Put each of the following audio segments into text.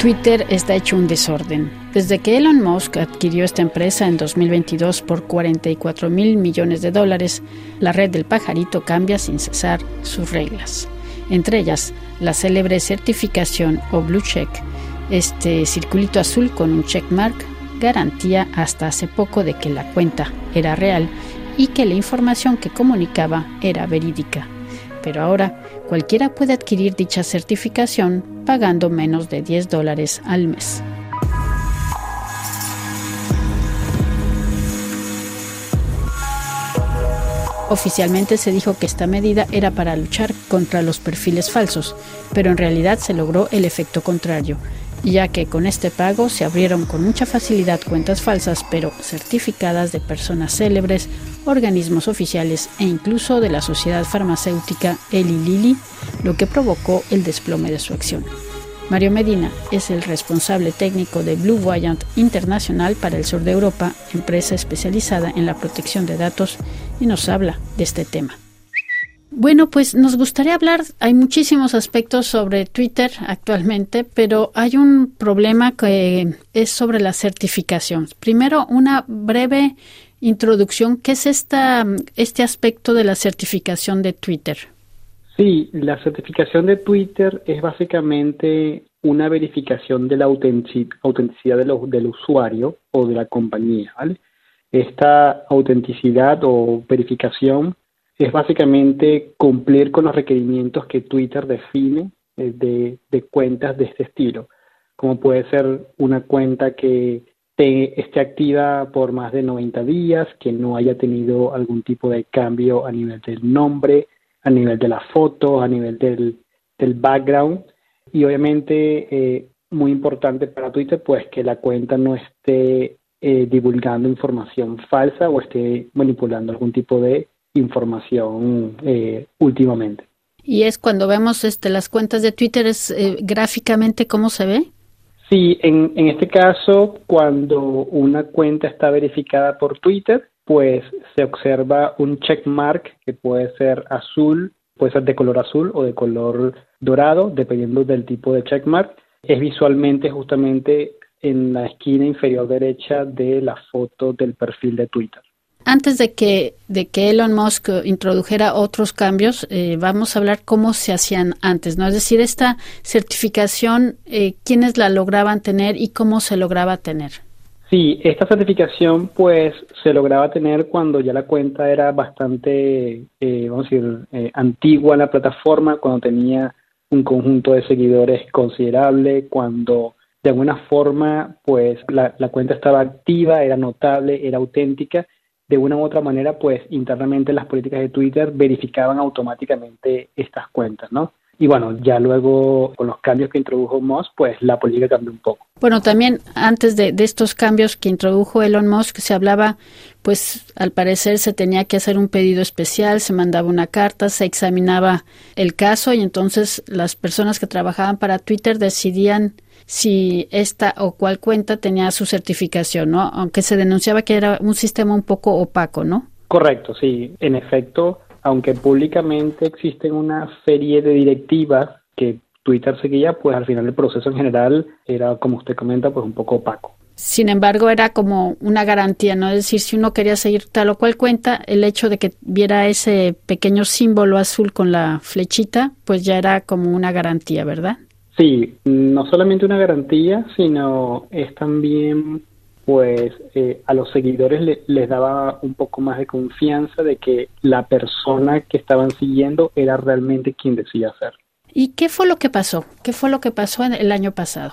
Twitter está hecho un desorden. Desde que Elon Musk adquirió esta empresa en 2022 por 44 mil millones de dólares, la red del pajarito cambia sin cesar sus reglas. Entre ellas, la célebre certificación o Blue Check, este circulito azul con un checkmark, garantía hasta hace poco de que la cuenta era real y que la información que comunicaba era verídica. Pero ahora cualquiera puede adquirir dicha certificación pagando menos de 10 dólares al mes. Oficialmente se dijo que esta medida era para luchar contra los perfiles falsos, pero en realidad se logró el efecto contrario, ya que con este pago se abrieron con mucha facilidad cuentas falsas, pero certificadas de personas célebres, organismos oficiales e incluso de la sociedad farmacéutica Eli Lilly, lo que provocó el desplome de su acción. Mario Medina es el responsable técnico de Blue Voyant Internacional para el sur de Europa, empresa especializada en la protección de datos, y nos habla de este tema. Bueno, pues nos gustaría hablar, hay muchísimos aspectos sobre Twitter actualmente, pero hay un problema que es sobre la certificación. Primero, una breve introducción. ¿Qué es esta, este aspecto de la certificación de Twitter? Sí, la certificación de Twitter es básicamente una verificación de la autenticidad del usuario o de la compañía. Esta autenticidad o verificación es básicamente cumplir con los requerimientos que Twitter define eh, de, de cuentas de este estilo, como puede ser una cuenta que esté activa por más de 90 días, que no haya tenido algún tipo de cambio a nivel del nombre, a nivel de la foto, a nivel del, del background. Y obviamente eh, muy importante para Twitter pues que la cuenta no esté eh, divulgando información falsa o esté manipulando algún tipo de información eh, últimamente. Y es cuando vemos este, las cuentas de Twitter, es eh, gráficamente cómo se ve. Sí, en, en este caso, cuando una cuenta está verificada por Twitter, pues se observa un checkmark que puede ser azul, puede ser de color azul o de color dorado, dependiendo del tipo de checkmark. Es visualmente justamente en la esquina inferior derecha de la foto del perfil de Twitter. Antes de que, de que Elon Musk introdujera otros cambios, eh, vamos a hablar cómo se hacían antes, ¿no? Es decir, esta certificación, eh, ¿quiénes la lograban tener y cómo se lograba tener? Sí, esta certificación pues se lograba tener cuando ya la cuenta era bastante, eh, vamos a decir, eh, antigua en la plataforma, cuando tenía un conjunto de seguidores considerable, cuando de alguna forma pues la, la cuenta estaba activa, era notable, era auténtica de una u otra manera, pues internamente las políticas de Twitter verificaban automáticamente estas cuentas, ¿no? Y bueno, ya luego con los cambios que introdujo Musk, pues la política cambió un poco. Bueno, también antes de, de, estos cambios que introdujo Elon Musk, se hablaba, pues al parecer se tenía que hacer un pedido especial, se mandaba una carta, se examinaba el caso y entonces las personas que trabajaban para Twitter decidían si esta o cual cuenta tenía su certificación, ¿no? Aunque se denunciaba que era un sistema un poco opaco, ¿no? Correcto, sí. En efecto, aunque públicamente existen una serie de directivas que Twitter seguía, pues al final el proceso en general era, como usted comenta, pues un poco opaco. Sin embargo, era como una garantía, ¿no? Es decir, si uno quería seguir tal o cual cuenta, el hecho de que viera ese pequeño símbolo azul con la flechita, pues ya era como una garantía, ¿verdad? Sí, no solamente una garantía, sino es también, pues, eh, a los seguidores les daba un poco más de confianza de que la persona que estaban siguiendo era realmente quien decía ser. ¿Y qué fue lo que pasó? ¿Qué fue lo que pasó el año pasado?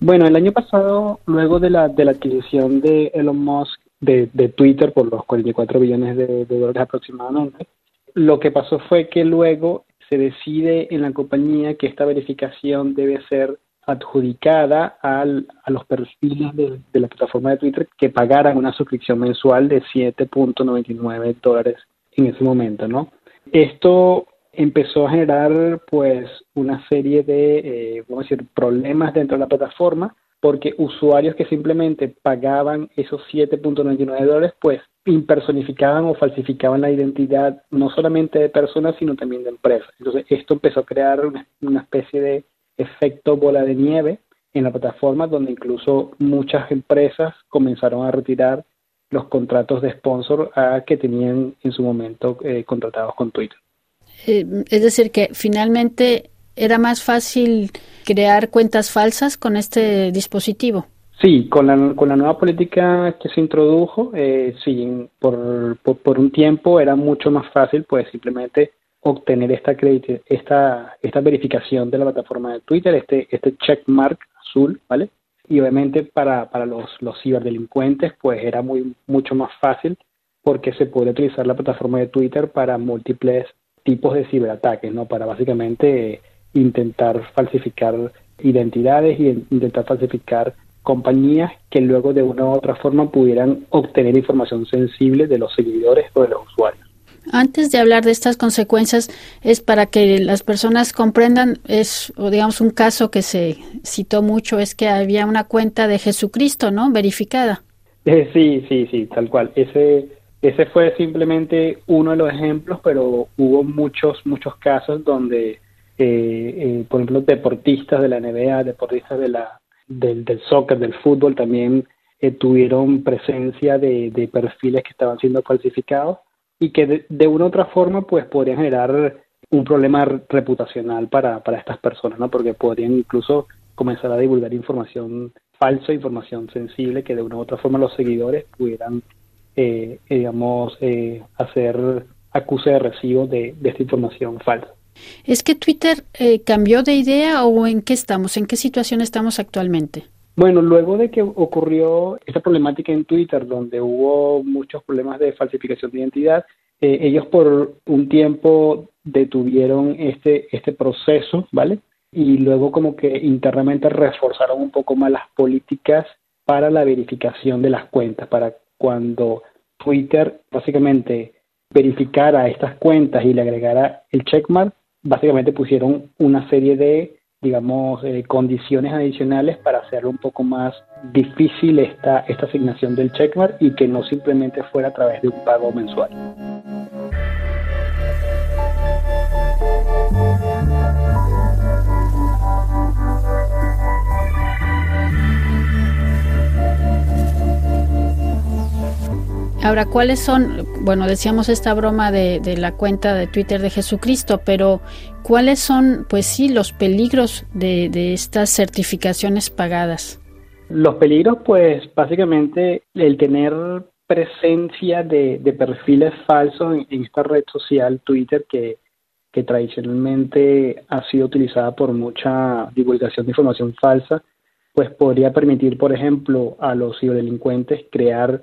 Bueno, el año pasado, luego de la, de la adquisición de Elon Musk de, de Twitter por los 44 billones de dólares aproximadamente, lo que pasó fue que luego se decide en la compañía que esta verificación debe ser adjudicada a los perfiles de, de, la plataforma de Twitter que pagaran una suscripción mensual de 7.99 dólares en ese momento, ¿no? Esto empezó a generar pues una serie de, eh, vamos a decir, problemas dentro de la plataforma porque usuarios que simplemente pagaban esos 7.99 dólares pues impersonificaban o falsificaban la identidad no solamente de personas, sino también de empresas. Entonces, esto empezó a crear una, especie de efecto bola de nieve en la plataforma, donde incluso muchas empresas comenzaron a retirar los contratos de sponsor a que tenían en su momento eh, contratados con Twitter. Eh, es decir, que finalmente era más fácil crear cuentas falsas con este dispositivo. Sí, con la, con la nueva política que se introdujo, eh, sí, por, por, un tiempo era mucho más fácil, pues simplemente obtener esta, esta, esta verificación de la plataforma de Twitter, este, este checkmark azul, ¿vale? Y obviamente para, para los, los ciberdelincuentes, pues era muy, mucho más fácil porque se puede utilizar la plataforma de Twitter para múltiples tipos de ciberataques, ¿no? Para básicamente intentar falsificar identidades y intentar falsificar compañías que luego de una u otra forma pudieran obtener información sensible de los seguidores o de los usuarios. Antes de hablar de estas consecuencias, es para que las personas comprendan, es, o digamos, un caso que se citó mucho, es que había una cuenta de Jesucristo, ¿no? Verificada. Eh, sí, sí, sí, tal cual. Ese, ese fue simplemente uno de los ejemplos, pero hubo muchos, muchos casos donde, eh, eh, por ejemplo, deportistas de la NBA, deportistas de la del, del soccer, del fútbol, también eh, tuvieron presencia de, de, perfiles que estaban siendo falsificados y que de, una u otra forma pues podrían generar un problema reputacional para, para estas personas, ¿no? Porque podrían incluso comenzar a divulgar información falsa, información sensible que de una u otra forma los seguidores pudieran, eh, digamos, eh, hacer acuse de recibo de, de esta información falsa. ¿Es que Twitter eh, cambió de idea o en qué estamos? ¿En qué situación estamos actualmente? Bueno, luego de que ocurrió esta problemática en Twitter, donde hubo muchos problemas de falsificación de identidad, eh, ellos por un tiempo detuvieron este, este proceso, ¿vale? Y luego como que internamente reforzaron un poco más las políticas para la verificación de las cuentas, para cuando Twitter básicamente verificara estas cuentas y le agregara el checkmark, básicamente pusieron una serie de, digamos, eh, condiciones adicionales para hacerlo un poco más difícil esta, esta asignación del checkmark y que no simplemente fuera a través de un pago mensual. Ahora, ¿cuáles son, bueno, decíamos esta broma de, la cuenta de Twitter de Jesucristo, pero ¿cuáles son, pues sí, los peligros de, estas certificaciones pagadas? Los peligros, pues básicamente el tener presencia de, perfiles falsos en, esta red social, Twitter, que, tradicionalmente ha sido utilizada por mucha divulgación de información falsa, pues podría permitir, por ejemplo, a los ciberdelincuentes crear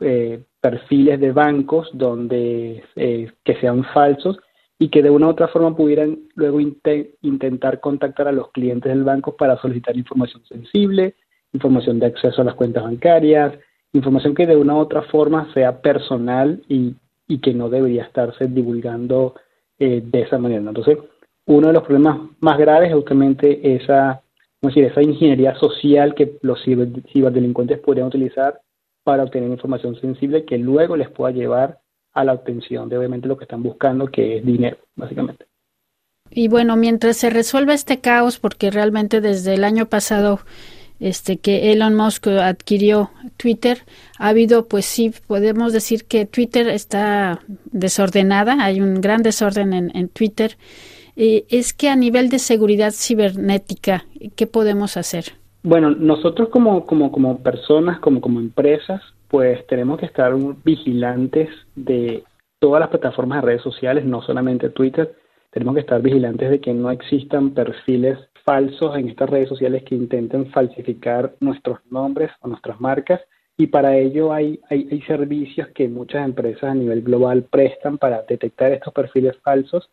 eh, perfiles de bancos donde eh, que sean falsos y que de una u otra forma pudieran luego intentar contactar a los clientes del banco para solicitar información sensible, información de acceso a las cuentas bancarias, información que de una u otra forma sea personal y, y que no debería estarse divulgando eh, de esa manera. Entonces, uno de los problemas más graves es justamente esa, decir, esa ingeniería social que los ciberdelincuentes podrían utilizar para obtener información sensible que luego les pueda llevar a la obtención de obviamente lo que están buscando, que es dinero, básicamente. Y bueno, mientras se resuelve este caos, porque realmente desde el año pasado este que Elon Musk adquirió Twitter, ha habido, pues sí, podemos decir que Twitter está desordenada, hay un gran desorden en, Twitter. Eh, es que a nivel de seguridad cibernética, ¿qué podemos hacer? Bueno, nosotros como, como, como personas, como, como empresas, pues tenemos que estar vigilantes de todas las plataformas de redes sociales, no solamente Twitter. Tenemos que estar vigilantes de que no existan perfiles falsos en estas redes sociales que intenten falsificar nuestros nombres o nuestras marcas. Y para ello hay, hay, hay servicios que muchas empresas a nivel global prestan para detectar estos perfiles falsos,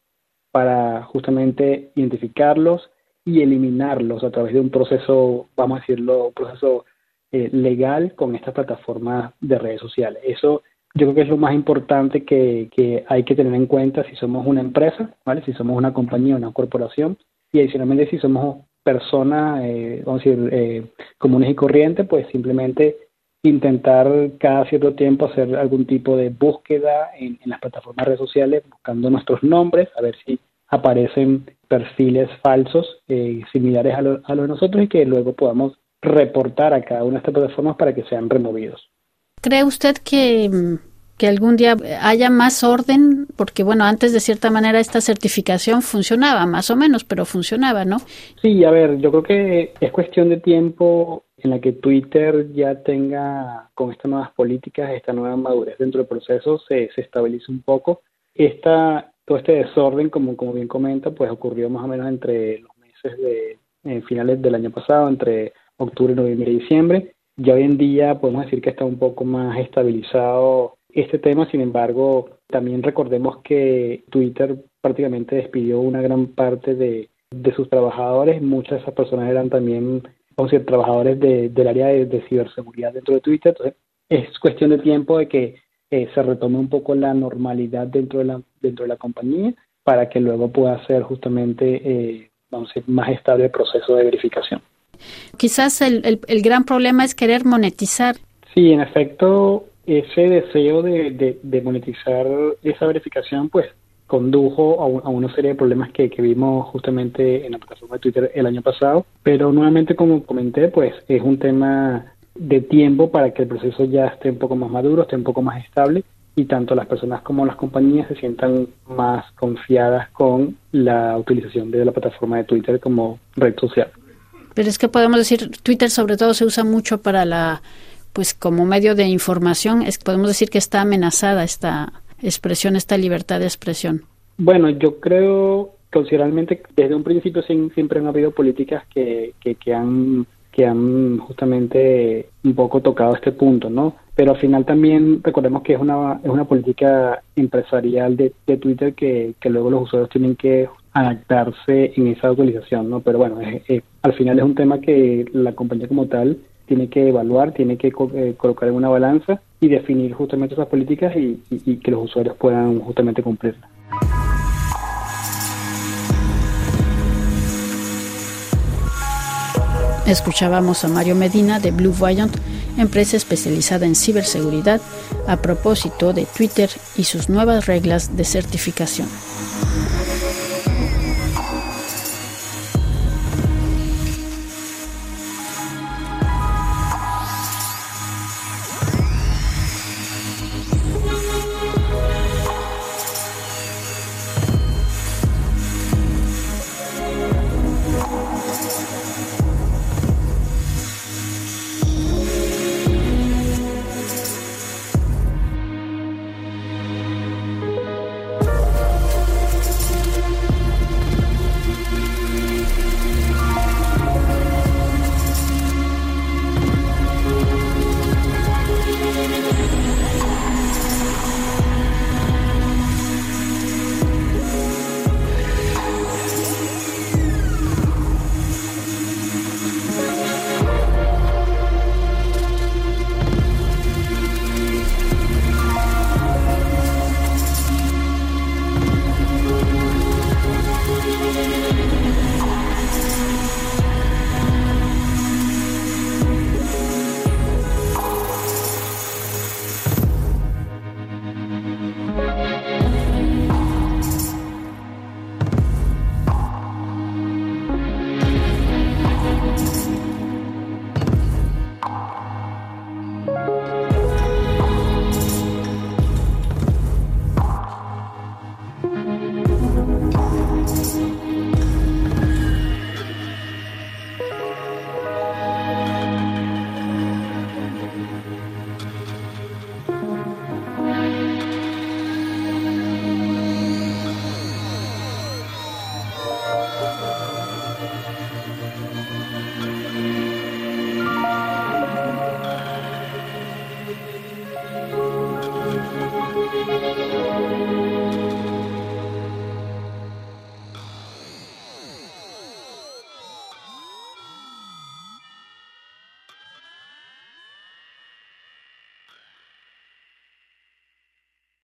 para justamente identificarlos y eliminarlos a través de un proceso, vamos a decirlo, un proceso eh, legal con estas plataformas de redes sociales. Eso yo creo que es lo más importante que, que, hay que tener en cuenta si somos una empresa, ¿vale? Si somos una compañía, una corporación y adicionalmente si somos personas, eh, vamos a decir, eh, comunes y corrientes, pues simplemente intentar cada cierto tiempo hacer algún tipo de búsqueda en, en las plataformas de redes sociales buscando nuestros nombres, a ver si aparecen perfiles falsos eh, similares a, los de nosotros y que luego podamos reportar a cada una de estas plataformas para que sean removidos. ¿Cree usted que, que algún día haya más orden? Porque, bueno, antes de cierta manera esta certificación funcionaba, más o menos, pero funcionaba, ¿no? Sí, a ver, yo creo que es cuestión de tiempo en la que Twitter ya tenga, con estas nuevas políticas, esta nueva madurez dentro del proceso, se, se estabilice un poco. Esta, todo este desorden, como, como bien comenta, pues ocurrió más o menos entre los meses de finales del año pasado, entre octubre, noviembre y diciembre. Ya hoy en día podemos decir que está un poco más estabilizado este tema, sin embargo, también recordemos que Twitter prácticamente despidió una gran parte de, sus trabajadores, muchas de esas personas eran también, vamos trabajadores del área de, ciberseguridad dentro de Twitter, entonces es cuestión de tiempo de que eh, se retome un poco la normalidad dentro de la, dentro de la compañía para que luego pueda ser justamente, eh, vamos a decir, más estable el proceso de verificación. Quizás el, el, gran problema es querer monetizar. Sí, en efecto, ese deseo de, de, monetizar esa verificación, pues condujo a, una serie de problemas que, que, vimos justamente en la plataforma de Twitter el año pasado. Pero nuevamente, como comenté, pues es un tema de tiempo para que el proceso ya esté un poco más maduro, esté un poco más estable y tanto las personas como las compañías se sientan más confiadas con la utilización de la plataforma de Twitter como red social. Pero es que podemos decir, Twitter sobre todo se usa mucho para la, pues como medio de información, es, podemos decir que está amenazada esta expresión, esta libertad de expresión. Bueno, yo creo considerablemente desde un principio siempre han habido políticas que, que, han que han justamente un poco tocado este punto, ¿no? Pero al final también recordemos que es una, es una política empresarial de, de Twitter que, que luego los usuarios tienen que adaptarse en esa utilización, ¿no? Pero bueno, al final es un tema que la compañía como tal tiene que evaluar, tiene que eh, colocar en una balanza y definir justamente esas políticas y, y que los usuarios puedan justamente cumplirlas. Escuchábamos a Mario Medina de Blue Viant, empresa especializada en ciberseguridad, a propósito de Twitter y sus nuevas reglas de certificación.